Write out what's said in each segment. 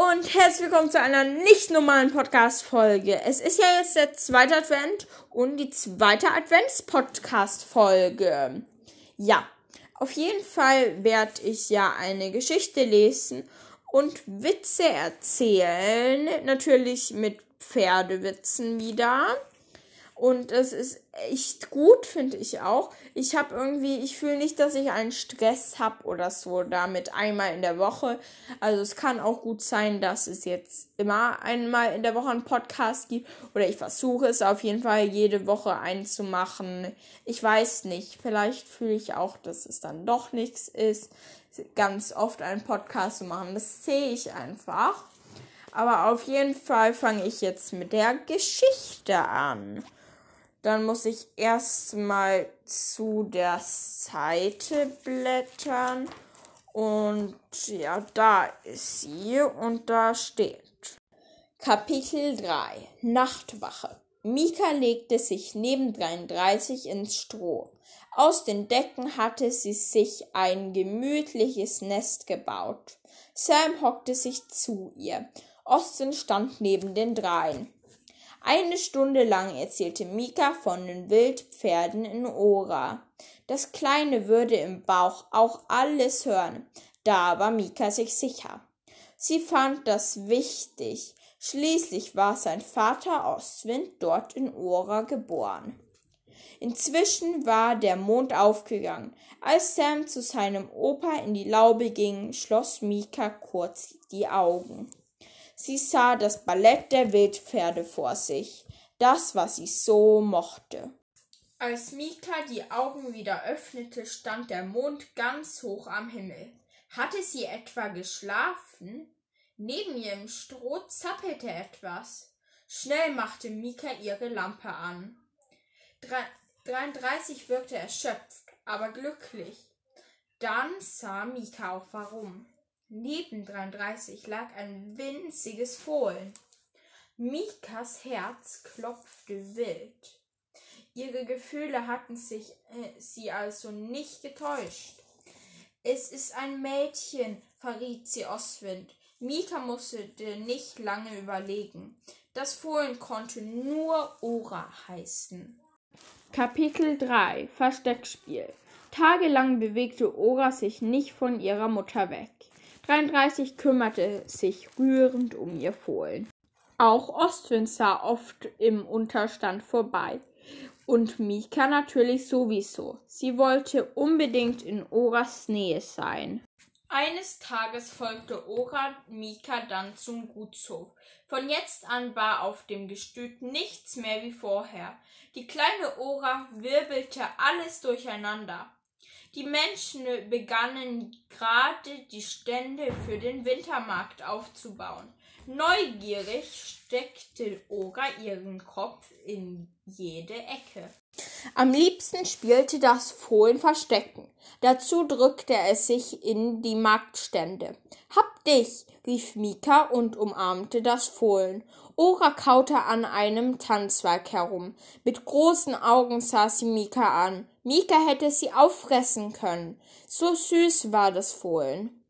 und herzlich willkommen zu einer nicht normalen Podcast-Folge. Es ist ja jetzt der zweite Advent und die zweite Advents-Podcast-Folge. Ja, auf jeden Fall werde ich ja eine Geschichte lesen und Witze erzählen. Natürlich mit Pferdewitzen wieder. Und es ist echt gut, finde ich auch. Ich habe irgendwie, ich fühle nicht, dass ich einen Stress habe oder so damit einmal in der Woche. Also es kann auch gut sein, dass es jetzt immer einmal in der Woche einen Podcast gibt. Oder ich versuche es auf jeden Fall jede Woche einzumachen. Ich weiß nicht. Vielleicht fühle ich auch, dass es dann doch nichts ist, ganz oft einen Podcast zu machen. Das sehe ich einfach. Aber auf jeden Fall fange ich jetzt mit der Geschichte an. Dann muss ich erstmal zu der Seite blättern. Und ja, da ist sie und da steht. Kapitel 3 Nachtwache. Mika legte sich neben 33 ins Stroh. Aus den Decken hatte sie sich ein gemütliches Nest gebaut. Sam hockte sich zu ihr. Austin stand neben den dreien. Eine Stunde lang erzählte Mika von den Wildpferden in Ora. Das Kleine würde im Bauch auch alles hören. Da war Mika sich sicher. Sie fand das wichtig. Schließlich war sein Vater Ostwind dort in Ora geboren. Inzwischen war der Mond aufgegangen. Als Sam zu seinem Opa in die Laube ging, schloss Mika kurz die Augen. Sie sah das Ballett der Wildpferde vor sich, das, was sie so mochte. Als Mika die Augen wieder öffnete, stand der Mond ganz hoch am Himmel. Hatte sie etwa geschlafen? Neben ihr im Stroh zappelte etwas. Schnell machte Mika ihre Lampe an. 33 wirkte erschöpft, aber glücklich. Dann sah Mika auch warum. Neben 33 lag ein winziges Fohlen. Mikas Herz klopfte wild. Ihre Gefühle hatten sich äh, sie also nicht getäuscht. Es ist ein Mädchen, verriet sie Oswind. Mika musste nicht lange überlegen. Das Fohlen konnte nur Ora heißen. Kapitel 3 Versteckspiel Tagelang bewegte Ora sich nicht von ihrer Mutter weg. 33 kümmerte sich rührend um ihr Fohlen. Auch Ostwind sah oft im Unterstand vorbei. Und Mika natürlich sowieso. Sie wollte unbedingt in Oras Nähe sein. Eines Tages folgte Ora Mika dann zum Gutshof. Von jetzt an war auf dem Gestüt nichts mehr wie vorher. Die kleine Ora wirbelte alles durcheinander. Die Menschen begannen gerade die Stände für den Wintermarkt aufzubauen. Neugierig steckte Ora ihren Kopf in jede Ecke. Am liebsten spielte das Fohlen Verstecken. Dazu drückte es sich in die Marktstände. Hab dich, rief Mika und umarmte das Fohlen. Ora kaute an einem Tanzwerk herum. Mit großen Augen sah sie Mika an. Mika hätte sie auffressen können. So süß war das Fohlen.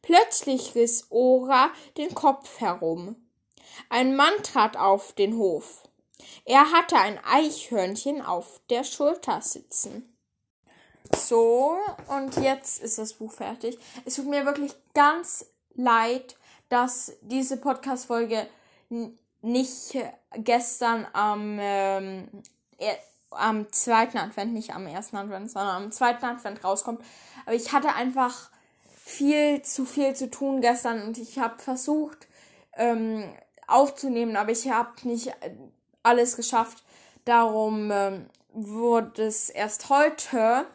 Plötzlich riss Ora den Kopf herum. Ein Mann trat auf den Hof. Er hatte ein Eichhörnchen auf der Schulter sitzen. So, und jetzt ist das Buch fertig. Es tut mir wirklich ganz leid, dass diese Podcast-Folge nicht gestern am, ähm, am zweiten Advent, nicht am ersten Advent, sondern am zweiten Advent rauskommt. Aber ich hatte einfach viel zu viel zu tun gestern und ich habe versucht ähm, aufzunehmen, aber ich habe nicht alles geschafft. Darum ähm, wurde es erst heute.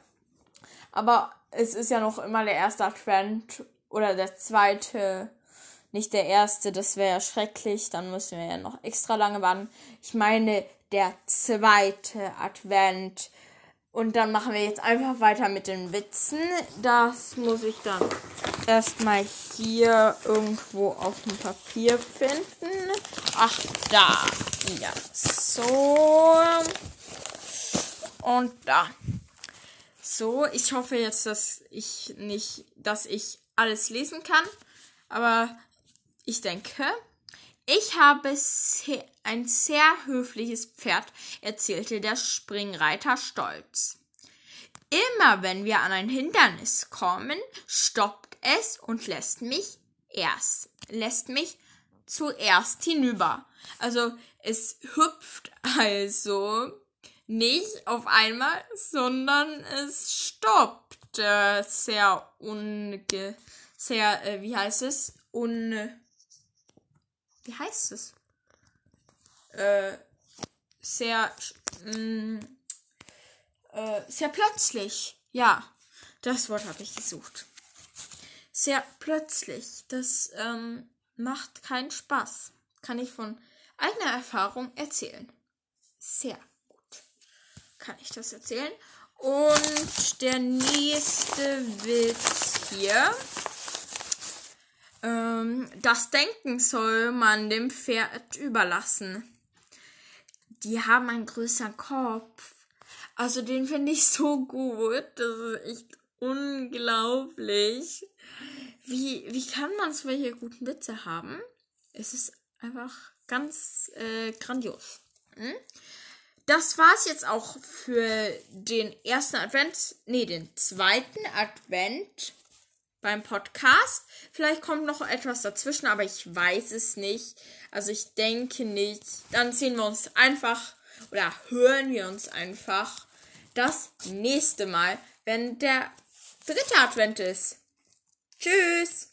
Aber es ist ja noch immer der erste Advent oder der zweite nicht der erste, das wäre schrecklich, dann müssen wir ja noch extra lange warten. Ich meine, der zweite Advent. Und dann machen wir jetzt einfach weiter mit den Witzen. Das muss ich dann erstmal hier irgendwo auf dem Papier finden. Ach, da. Ja, so. Und da. So, ich hoffe jetzt, dass ich nicht, dass ich alles lesen kann. Aber Ich denke, ich habe ein sehr höfliches Pferd, erzählte der Springreiter stolz. Immer wenn wir an ein Hindernis kommen, stoppt es und lässt mich erst, lässt mich zuerst hinüber. Also es hüpft also nicht auf einmal, sondern es stoppt. Äh, sehr unge, sehr, äh, wie heißt es? Un, wie heißt es? Äh, sehr, mh, mm, äh, sehr plötzlich. Ja, das Wort habe ich gesucht. Sehr plötzlich. Das ähm, macht keinen Spaß. Kann ich von eigener Erfahrung erzählen. Sehr gut. Kann ich das erzählen? Und der nächste Witz hier. Ähm, das Denken soll man dem Pferd überlassen. Die haben einen größeren Kopf. Also den finde ich so gut. Das ist echt unglaublich. Wie, wie kann man solche guten Witze haben? Es ist einfach ganz äh, grandios. Hm? Das war's jetzt auch für den ersten Advent, nee, den zweiten Advent beim Podcast. Vielleicht kommt noch etwas dazwischen, aber ich weiß es nicht. Also ich denke nicht. Dann sehen wir uns einfach oder hören wir uns einfach das nächste Mal, wenn der dritte Advent ist. Tschüss!